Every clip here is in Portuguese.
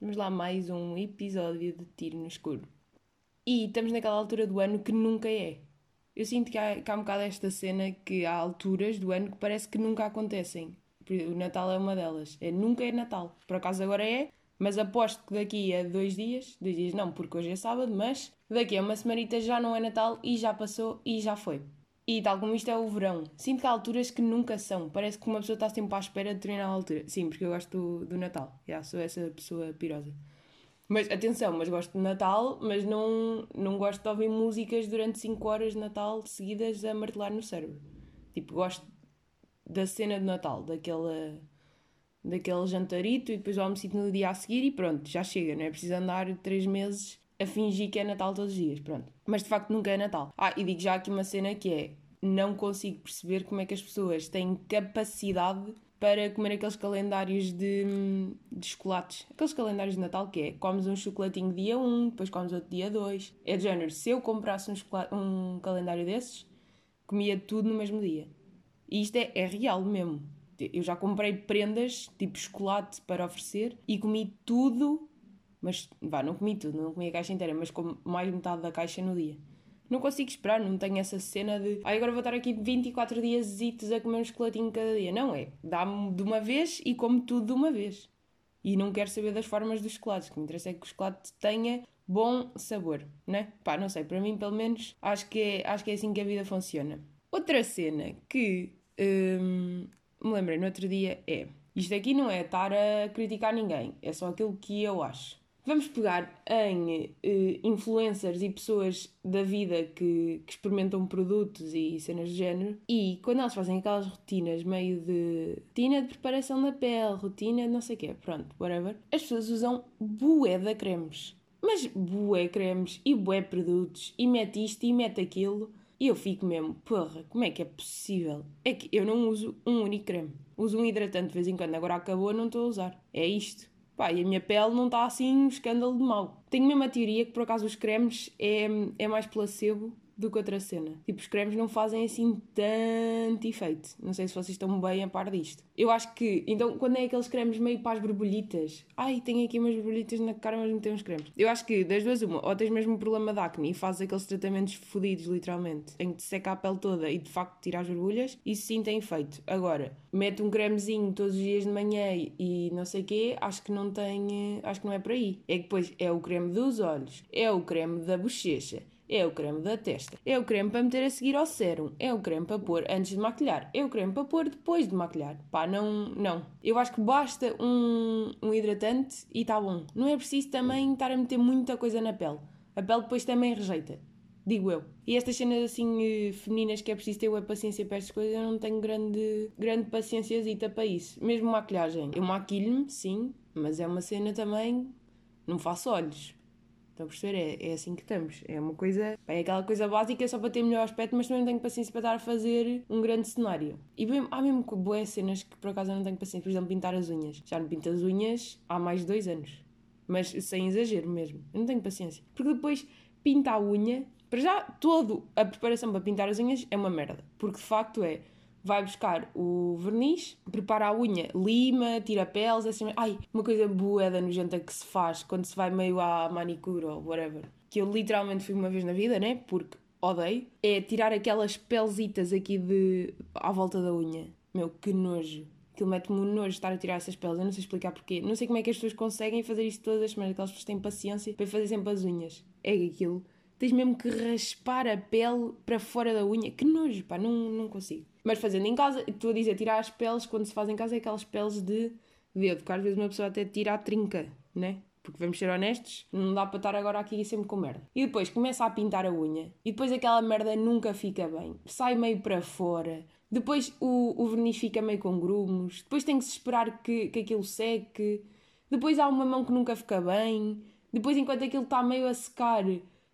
Vamos lá mais um episódio de Tiro no Escuro. E estamos naquela altura do ano que nunca é. Eu sinto que há, que há um bocado esta cena que há alturas do ano que parece que nunca acontecem. O Natal é uma delas. É, nunca é Natal. Por acaso agora é, mas aposto que daqui a dois dias, dois dias não, porque hoje é sábado, mas daqui a uma semanita já não é Natal e já passou e já foi. E tal como isto é o verão, sinto que há alturas que nunca são. Parece que uma pessoa está sempre à espera de determinada altura. Sim, porque eu gosto do, do Natal. Já sou essa pessoa pirosa. Mas atenção, mas gosto de Natal, mas não, não gosto de ouvir músicas durante 5 horas de Natal seguidas a martelar no cérebro. Tipo, gosto da cena de Natal, daquela, daquele jantarito e depois o almoço no dia a seguir e pronto, já chega, não é preciso andar 3 meses a fingir que é Natal todos os dias, pronto. Mas de facto nunca é Natal. Ah, e digo já aqui uma cena que é: não consigo perceber como é que as pessoas têm capacidade para comer aqueles calendários de, de chocolates. Aqueles calendários de Natal que é, comes um chocolatinho dia 1, depois comes outro dia 2. É de género, se eu comprasse um, um calendário desses, comia tudo no mesmo dia. E isto é, é real mesmo. Eu já comprei prendas, tipo chocolate, para oferecer e comi tudo, mas vá, não comi tudo, não comi a caixa inteira, mas com mais metade da caixa no dia não consigo esperar, não tenho essa cena de ah, agora vou estar aqui 24 dias a comer um chocolatinho cada dia. Não é. Dá-me de uma vez e como tudo de uma vez. E não quero saber das formas dos chocolates. O que me interessa é que o chocolate tenha bom sabor, né? Pá, não sei, para mim pelo menos acho que é, acho que é assim que a vida funciona. Outra cena que hum, me lembrei no outro dia é isto aqui não é estar a criticar ninguém, é só aquilo que eu acho. Vamos pegar em uh, influencers e pessoas da vida que, que, experimentam produtos e cenas de género e quando elas fazem aquelas rotinas meio de rotina de preparação da pele, rotina de não sei o quê, pronto, whatever, as pessoas usam bué de cremes. Mas bué cremes e bué produtos e mete isto e mete aquilo e eu fico mesmo, porra, como é que é possível? É que eu não uso um único creme. Uso um hidratante de vez em quando, agora acabou, não estou a usar. É isto. Pá, e a minha pele não está assim um escândalo de mal. Tenho mesmo a teoria que por acaso os cremes é, é mais placebo do que outra cena. Tipo, os cremes não fazem assim tanto efeito. Não sei se vocês estão bem a par disto. Eu acho que, então, quando é aqueles cremes meio para as borbulhitas, ai, tenho aqui umas borbulhitas na cara, mas não tenho uns cremes. Eu acho que, das duas, uma, ou tens mesmo um problema de acne e fazes aqueles tratamentos fodidos, literalmente, em que te seca a pele toda e de facto tira as borbulhas, isso sim tem efeito. Agora, mete um cremezinho todos os dias de manhã e não sei o quê, acho que não tem, acho que não é por aí. É que depois é o creme dos olhos, é o creme da bochecha é o creme da testa, é o creme para meter a seguir ao sérum, é o creme para pôr antes de maquilhar, é o creme para pôr depois de maquilhar. Pá, não, não. Eu acho que basta um, um hidratante e está bom. Não é preciso também estar a meter muita coisa na pele. A pele depois também rejeita. Digo eu. E estas cenas assim eh, femininas que é preciso ter a paciência para estas coisas, eu não tenho grande, grande paciênciazita para isso. Mesmo maquilhagem. Eu maquilho-me, sim, mas é uma cena também. Não faço olhos Estão a perceber? É, é assim que estamos. É uma coisa. É aquela coisa básica só para ter melhor aspecto, mas também não tenho paciência para estar a fazer um grande cenário. E bem, há mesmo boas cenas que por acaso eu não tenho paciência. Por exemplo, pintar as unhas. Já não pinto as unhas há mais de dois anos. Mas sem exagero mesmo. Eu não tenho paciência. Porque depois pinta a unha. Para já, toda a preparação para pintar as unhas é uma merda. Porque de facto é vai buscar o verniz, prepara a unha, lima, tira peles, assim, ai, uma coisa boa da nojenta que se faz quando se vai meio à manicure ou whatever, que eu literalmente fui uma vez na vida, né, porque odeio, é tirar aquelas pelzitas aqui de à volta da unha. Meu, que nojo. Aquilo mete-me um nojo estar a tirar essas peles. Eu não sei explicar porquê. Não sei como é que as pessoas conseguem fazer isto todas as semanas. Aquelas pessoas têm paciência para fazer sempre as unhas. É aquilo. Tens mesmo que raspar a pele para fora da unha. Que nojo, pá. Não, não consigo. Mas fazendo em casa, estou a dizer, tirar as peles, quando se faz em casa, é aquelas peles de dedo, porque às vezes uma pessoa até tira a trinca, né? Porque vamos ser honestos, não dá para estar agora aqui sempre com merda. E depois começa a pintar a unha, e depois aquela merda nunca fica bem, sai meio para fora, depois o, o verniz fica meio com grumos, depois tem que se esperar que, que aquilo seque, depois há uma mão que nunca fica bem, depois enquanto aquilo está meio a secar,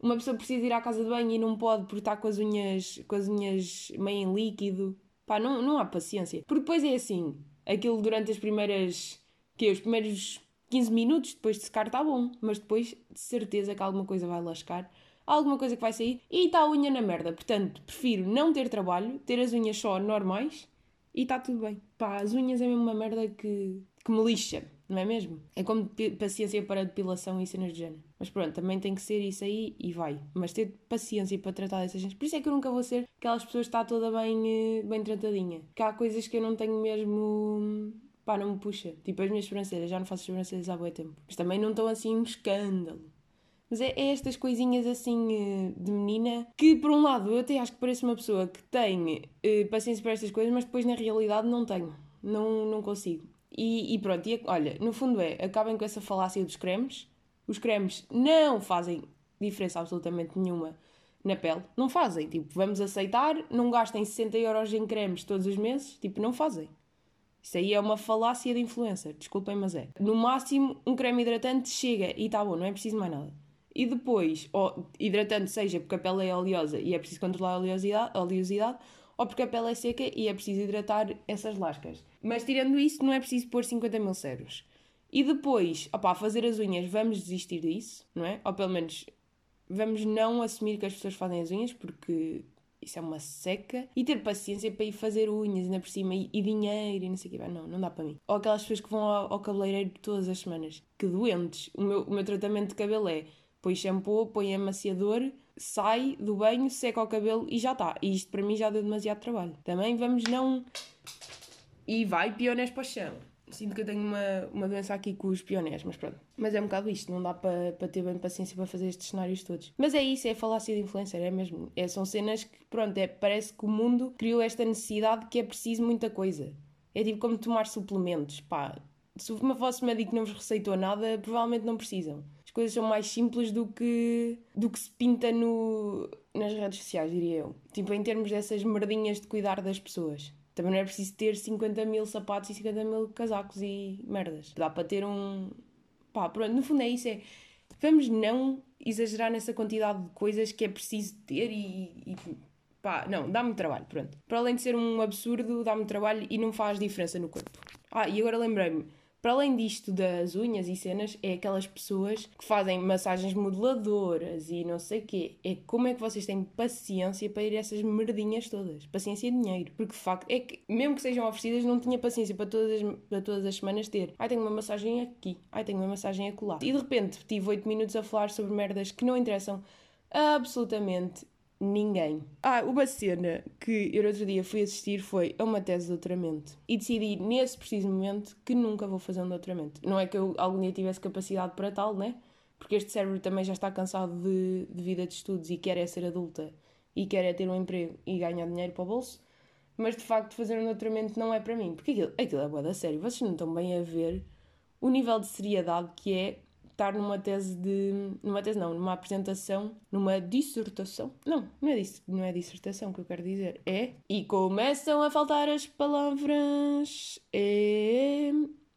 uma pessoa precisa ir à casa de banho e não pode porque está com as unhas, com as unhas meio em líquido. Pá, não, não há paciência. Porque depois é assim, aquilo durante as primeiras, que os primeiros 15 minutos depois de secar está bom, mas depois de certeza que alguma coisa vai lascar, alguma coisa que vai sair e está a unha na merda. Portanto, prefiro não ter trabalho, ter as unhas só normais e está tudo bem. Pá, as unhas é mesmo uma merda que, que me lixa. Não é mesmo? É como paciência para depilação e cenas de género. Mas pronto, também tem que ser isso aí e vai. Mas ter paciência para tratar dessas gente. Por isso é que eu nunca vou ser aquelas pessoas que está toda bem, eh, bem tratadinha. Que há coisas que eu não tenho mesmo. pá, não me puxa. Tipo as minhas sobrancelhas, já não faço sobrancelhas há muito tempo. Mas também não estão assim um escândalo. Mas é, é, estas coisinhas assim eh, de menina que, por um lado, eu até acho que parece uma pessoa que tem uh, paciência para estas coisas, mas depois na realidade não tenho. Não, não consigo. E, e pronto, e, olha, no fundo é, acabem com essa falácia dos cremes. Os cremes não fazem diferença absolutamente nenhuma na pele. Não fazem. Tipo, vamos aceitar, não gastem 60 euros em cremes todos os meses. Tipo, não fazem. Isso aí é uma falácia de influencer. Desculpem, mas é. No máximo, um creme hidratante chega e está bom, não é preciso mais nada. E depois, ou hidratante seja porque a pele é oleosa e é preciso controlar a oleosidade, a oleosidade ou porque a pele é seca e é preciso hidratar essas lascas. Mas tirando isso, não é preciso pôr 50 mil ceros. E depois, opá, fazer as unhas, vamos desistir disso, não é? Ou pelo menos vamos não assumir que as pessoas fazem as unhas porque isso é uma seca. E ter paciência para ir fazer unhas ainda por cima e, e dinheiro e não sei o que. Não, não dá para mim. Ou aquelas pessoas que vão ao, ao cabeleireiro todas as semanas. Que doentes. O meu, o meu tratamento de cabelo é põe shampoo, põe amaciador, sai do banho, seca o cabelo e já está. E isto para mim já deu demasiado trabalho. Também vamos não. E vai pionés para o chão. Sinto que eu tenho uma, uma doença aqui com os pionés, mas pronto. Mas é um bocado isto, não dá para, para ter bem paciência para fazer estes cenários todos. Mas é isso, é falácia de influencer, é mesmo. É, são cenas que, pronto, é, parece que o mundo criou esta necessidade que é preciso muita coisa. É tipo como tomar suplementos, pá. Se o vosso médico não vos receitou nada, provavelmente não precisam coisas são mais simples do que, do que se pinta no, nas redes sociais, diria eu. Tipo, em termos dessas merdinhas de cuidar das pessoas. Também não é preciso ter 50 mil sapatos e 50 mil casacos e merdas. Dá para ter um. Pá, pronto, no fundo é isso. É... Vamos não exagerar nessa quantidade de coisas que é preciso ter e. e pá, não, dá-me trabalho, pronto. Para além de ser um absurdo, dá-me trabalho e não faz diferença no corpo. Ah, e agora lembrei-me para além disto das unhas e cenas, é aquelas pessoas que fazem massagens modeladoras e não sei o quê. É como é que vocês têm paciência para ir essas merdinhas todas? Paciência e dinheiro. Porque de facto, é que mesmo que sejam oferecidas, não tinha paciência para todas as, para todas as semanas ter. Ai, tenho uma massagem aqui. Ai, tenho uma massagem acolá. E de repente tive 8 minutos a falar sobre merdas que não interessam absolutamente ninguém. Ah, uma cena que eu outro dia fui assistir foi a uma tese de doutoramento e decidi nesse preciso momento que nunca vou fazer um doutoramento. Não é que eu algum dia tivesse capacidade para tal, né? Porque este cérebro também já está cansado de, de vida de estudos e quer é ser adulta e quer é ter um emprego e ganhar dinheiro para o bolso. Mas de facto fazer um doutoramento não é para mim, porque aquilo, aquilo é boa da sério. Vocês não estão bem a ver o nível de seriedade que é estar numa tese de. numa tese não, numa apresentação, numa dissertação. Não, não é, dis, não é dissertação que eu quero dizer. É. E começam a faltar as palavras. É.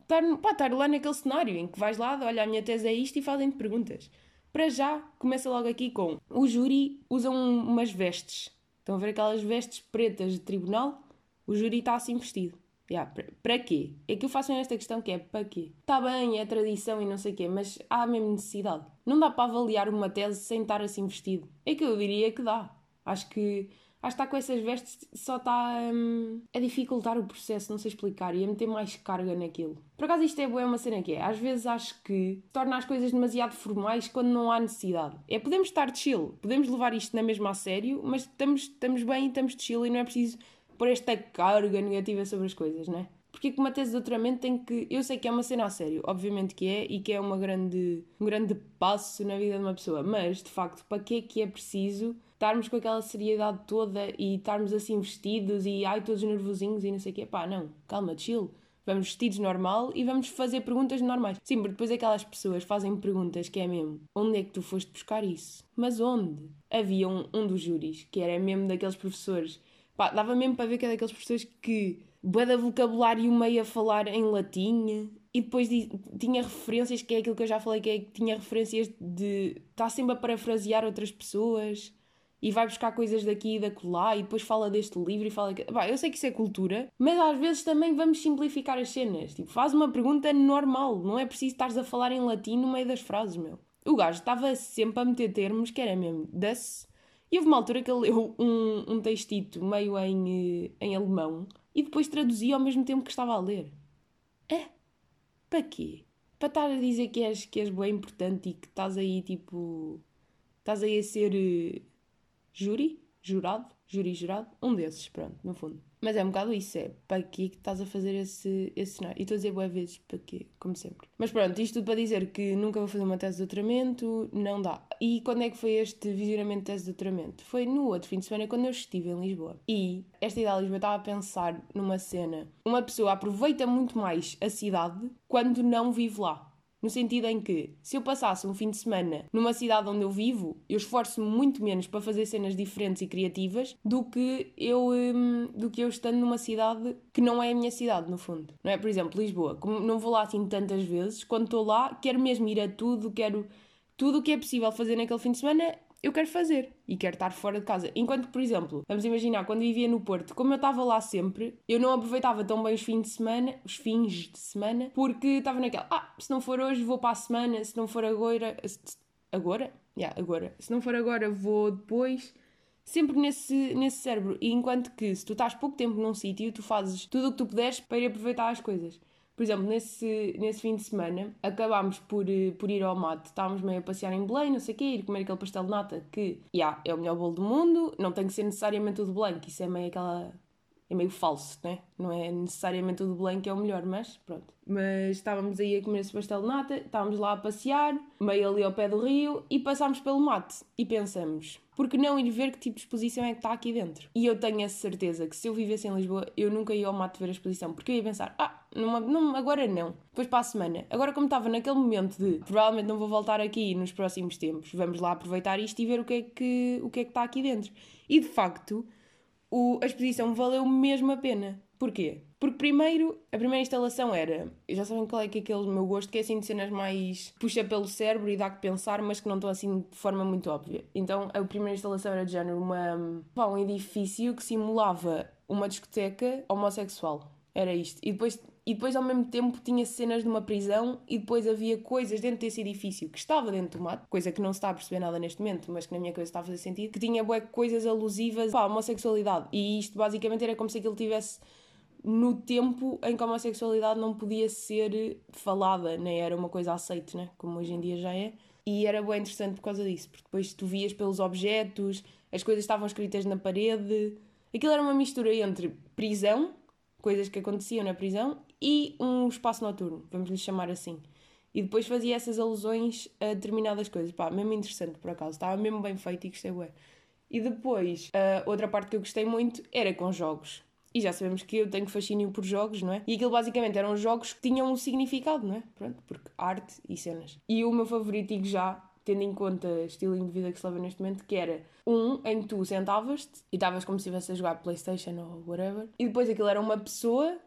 Estar, pá, estar lá naquele cenário em que vais lá, olha, a minha tese é isto e fazem-te perguntas. Para já, começa logo aqui com: o júri usa umas vestes. Estão a ver aquelas vestes pretas de tribunal? O júri está assim vestido. Yeah, para quê? É que eu faço esta questão que é para quê? Está bem, é tradição e não sei o quê, mas há a mesma necessidade. Não dá para avaliar uma tese sem estar assim vestido. É que eu diria que dá. Acho que acho que estar com essas vestes só está hum, a dificultar o processo, não sei explicar, e a meter mais carga naquilo. Por acaso isto é boa, uma cena que é. Às vezes acho que torna as coisas demasiado formais quando não há necessidade. É, podemos estar de chill, podemos levar isto na mesma a sério, mas estamos, estamos bem e estamos de chill e não é preciso pôr esta carga negativa sobre as coisas, não é? Porque uma tese de doutoramento tem que. Eu sei que é uma cena a sério, obviamente que é, e que é uma grande, um grande passo na vida de uma pessoa, mas de facto, para que é que é preciso estarmos com aquela seriedade toda e estarmos assim vestidos e ai todos nervosinhos e não sei o quê? Pá, não, calma, chill. Vamos vestidos normal e vamos fazer perguntas normais. Sim, porque depois aquelas pessoas fazem perguntas que é mesmo: onde é que tu foste buscar isso? Mas onde? Havia um, um dos júris, que era mesmo daqueles professores Pá, dava mesmo para ver que é daqueles professores que bué da vocabulário meio a falar em latim e depois tinha referências, que é aquilo que eu já falei, que é que tinha referências de está sempre a parafrasear outras pessoas e vai buscar coisas daqui e da colar e depois fala deste livro e fala. Bah, eu sei que isso é cultura, mas às vezes também vamos simplificar as cenas. Tipo, faz uma pergunta normal, não é preciso estares a falar em latim no meio das frases, meu. O gajo estava sempre a meter termos que era mesmo das e houve uma altura que ele leu um, um textito meio em, eh, em alemão e depois traduzia ao mesmo tempo que estava a ler. É. para quê? Para estar a dizer que és, que és bem importante e que estás aí tipo. Estás aí a ser uh, júri? Jurado? Júri jurado? Um desses, pronto, no fundo. Mas é um bocado isso, é para quê que estás a fazer esse, esse cenário? E estou a dizer boas vezes para quê, como sempre. Mas pronto, isto tudo para dizer que nunca vou fazer uma tese de doutoramento, não dá. E quando é que foi este visionamento de tese de doutoramento? Foi no outro fim de semana quando eu estive em Lisboa. E esta ideia de Lisboa estava a pensar numa cena. Uma pessoa aproveita muito mais a cidade quando não vive lá. No sentido em que, se eu passasse um fim de semana numa cidade onde eu vivo, eu esforço-me muito menos para fazer cenas diferentes e criativas do que eu hum, do que eu estando numa cidade que não é a minha cidade, no fundo. Não é? Por exemplo, Lisboa. Como não vou lá assim tantas vezes, quando estou lá, quero mesmo ir a tudo, quero tudo o que é possível fazer naquele fim de semana eu quero fazer e quero estar fora de casa. Enquanto por exemplo, vamos imaginar, quando vivia no Porto, como eu estava lá sempre, eu não aproveitava tão bem os fins de semana, os fins de semana, porque estava naquela, ah, se não for hoje vou para a semana, se não for agora, agora? Yeah, agora. Se não for agora vou depois. Sempre nesse, nesse cérebro. E enquanto que se tu estás pouco tempo num sítio, tu fazes tudo o que tu puderes para ir aproveitar as coisas. Por exemplo, nesse, nesse fim de semana acabámos por, eh, por ir ao mate, estávamos meio a passear em Belém, não sei o quê, ir comer aquele pastel de nata que, yeah, é o melhor bolo do mundo, não tem que ser necessariamente o de Belém, que isso é meio aquela é meio falso, né? Não é necessariamente o de Belém que é o melhor, mas pronto. Mas estávamos aí a comer esse pastel de nata, estávamos lá a passear, meio ali ao pé do rio, e passámos pelo mate e pensamos, por que não ir ver que tipo de exposição é que está aqui dentro? E eu tenho a certeza que se eu vivesse em Lisboa, eu nunca ia ao mate ver a exposição, porque eu ia pensar, ah, não, não, agora não, depois para a semana. Agora, como estava naquele momento de provavelmente não vou voltar aqui nos próximos tempos, vamos lá aproveitar isto e ver o que é que, o que, é que está aqui dentro. E de facto o, a exposição valeu mesmo a pena. Porquê? Porque primeiro, a primeira instalação era, já sabem qual é que é aquele meu gosto, que é assim de cenas mais puxa pelo cérebro e dá que pensar, mas que não estão assim de forma muito óbvia. Então a primeira instalação era de género uma, um edifício que simulava uma discoteca homossexual. Era isto. E depois e depois ao mesmo tempo tinha cenas de uma prisão e depois havia coisas dentro desse edifício que estava dentro do mato, coisa que não se está a perceber nada neste momento, mas que na minha cabeça está a fazer sentido, que tinha bué, coisas alusivas à homossexualidade. E isto basicamente era como se aquilo tivesse no tempo em que a homossexualidade não podia ser falada, nem era uma coisa aceite, né? como hoje em dia já é. E era bem interessante por causa disso, porque depois tu vias pelos objetos, as coisas estavam escritas na parede. Aquilo era uma mistura entre prisão, coisas que aconteciam na prisão, e um espaço noturno, vamos lhe chamar assim. E depois fazia essas alusões a determinadas coisas. Pá, mesmo interessante por acaso, estava mesmo bem feito e gostei. E depois, a outra parte que eu gostei muito era com jogos. E já sabemos que eu tenho fascínio por jogos, não é? E aquilo basicamente eram jogos que tinham um significado, não é? Pronto, porque arte e cenas. E o meu favorito, digo já, tendo em conta o estilo de vida que se leva neste momento, que era um em que tu sentavas-te e estavas como se estivesse a jogar Playstation ou whatever, e depois aquilo era uma pessoa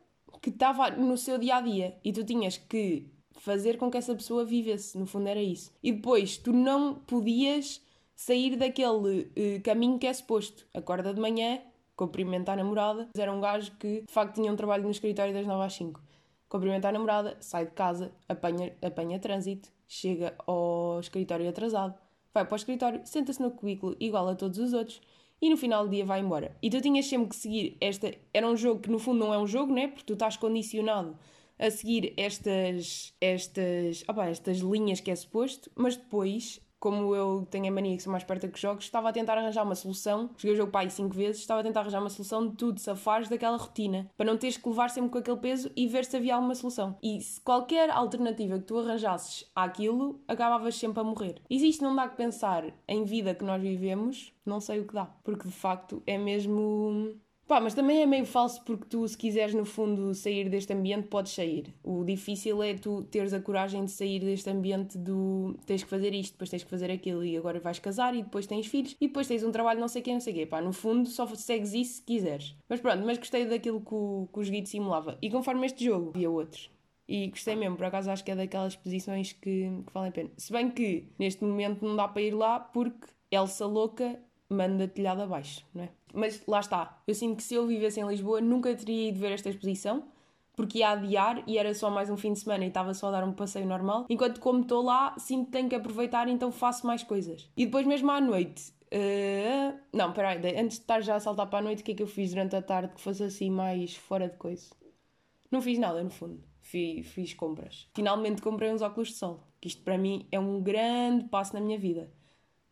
que estava no seu dia a dia e tu tinhas que fazer com que essa pessoa vivesse, no fundo era isso. E depois tu não podias sair daquele uh, caminho que é suposto. Acorda de manhã, cumprimenta a namorada. Era um gajo que de facto tinha um trabalho no escritório das 9 às 5. Cumprimenta a namorada, sai de casa, apanha, apanha trânsito, chega ao escritório atrasado, vai para o escritório, senta-se no cubículo igual a todos os outros e no final do dia vai embora. E tu tinhas sempre que seguir esta. Era um jogo que no fundo não é um jogo, né? Porque tu estás condicionado a seguir estas, estas, opa, estas linhas que é suposto, mas depois como eu tenho a mania que sou mais perto que jogos, estava a tentar arranjar uma solução. Joguei o jogo pai cinco vezes, estava a tentar arranjar uma solução de tudo, safares daquela rotina, para não teres que levar sempre com aquele peso e ver se havia alguma solução. E se qualquer alternativa que tu arranjasses àquilo, acabavas sempre a morrer. E se isto não dá que pensar em vida que nós vivemos, não sei o que dá. Porque de facto é mesmo Pá, mas também é meio falso porque tu, se quiseres no fundo sair deste ambiente, podes sair. O difícil é tu teres a coragem de sair deste ambiente do tens que fazer isto, depois tens que fazer aquilo e agora vais casar e depois tens filhos e depois tens um trabalho não sei quem, não sei quê. Pá, no fundo só segues isso se quiseres. Mas pronto, mas gostei daquilo que o, que o simulava. E conforme este jogo, havia outros. E gostei mesmo, por acaso acho que é daquelas posições que, que valem a pena. Se bem que neste momento não dá para ir lá porque Elsa louca manda telhado abaixo, não é? Mas lá está, eu sinto que se eu vivesse em Lisboa nunca teria ido ver esta exposição, porque ia adiar e era só mais um fim de semana e estava só a dar um passeio normal. Enquanto como estou lá, sinto que tenho que aproveitar, então faço mais coisas. E depois mesmo à noite, Uh, não, peraí, antes de estar já a saltar para a noite, o que é que eu fiz durante a tarde que fosse assim mais fora de coisa? Não fiz nada, no fundo fiz, fiz compras. Finalmente comprei uns óculos de sol, que isto para mim é um grande passo na minha vida.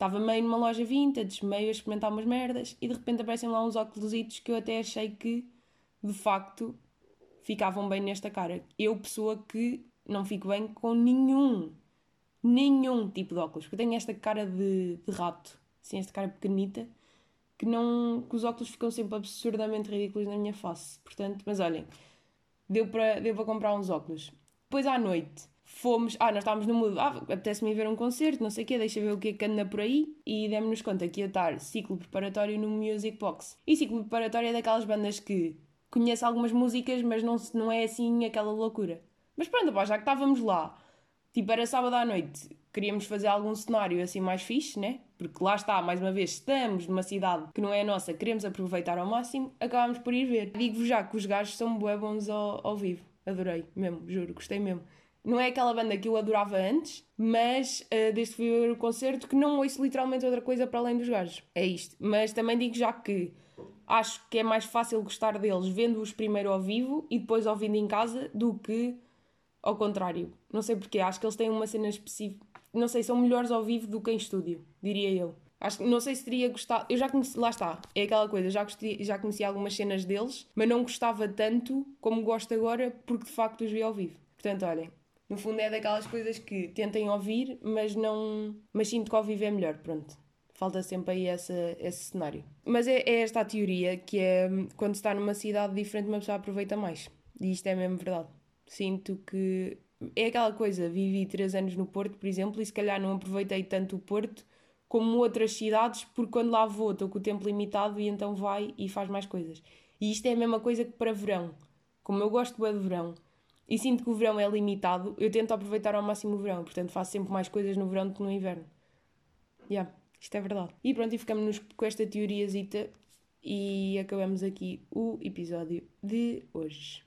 Estava meio numa loja vintage, meio a experimentar umas merdas e de repente aparecem lá uns óculos que eu até achei que de facto ficavam bem nesta cara. Eu, pessoa que não fico bem com nenhum, nenhum tipo de óculos, porque eu tenho esta cara de, de rato, assim, esta cara pequenita, que não que os óculos ficam sempre absurdamente ridículos na minha face. Portanto, mas olhem, deu para deu para comprar uns óculos. Depois à noite fomos, ah, nós estávamos no mood, ah, apetece-me ver um concerto, não sei o quê, deixa ver o que é que anda por aí e demos-nos conta que ia estar ciclo preparatório no Music Box. E ciclo preparatório é daquelas bandas que conheço algumas músicas, mas não, não é assim aquela loucura. Mas pronto, pá, já que estávamos lá, tipo, era sábado à noite, queríamos fazer algum cenário assim mais fixe, né? Porque lá está, mais uma vez, estamos numa cidade que não é a nossa, queremos aproveitar ao máximo, acabámos por ir ver. Digo-vos já que os gajos são bué bons ao, ao vivo. Adorei, mesmo, juro, gostei mesmo. Não é aquela banda que eu adorava antes, mas uh, desde que fui ver o concerto que não ouço literalmente outra coisa para além dos gajos. É isto. Mas também digo já que acho que é mais fácil gostar deles vendo-os primeiro ao vivo e depois ouvindo em casa do que ao contrário. Não sei porquê, acho que eles têm uma cena específica não sei, são melhores ao vivo do que em estúdio, diria eu. Acho, não sei se teria gostado. Eu já conheci, lá está, é aquela coisa, já, gostei, já conheci algumas cenas deles, mas não gostava tanto como gosto agora, porque de facto os vi ao vivo. Portanto, olhem, no fundo é daquelas coisas que tentem ouvir, mas não. Mas sinto que ao vivo é melhor, pronto. Falta sempre aí essa, esse cenário. Mas é, é esta a teoria que é quando se está numa cidade diferente, uma pessoa aproveita mais. E isto é mesmo verdade. Sinto que é aquela coisa, vivi três anos no Porto, por exemplo, e se calhar não aproveitei tanto o Porto como outras cidades, porque quando lá vou estou com o tempo limitado e então vai e faz mais coisas. E isto é a mesma coisa que para verão. Como eu gosto bem de verão e sinto que o verão é limitado, eu tento aproveitar ao máximo o verão, portanto faço sempre mais coisas no verão do que no inverno. Yeah, isto é verdade. E pronto, e ficamos com esta teoriazita e acabamos aqui o episódio de hoje.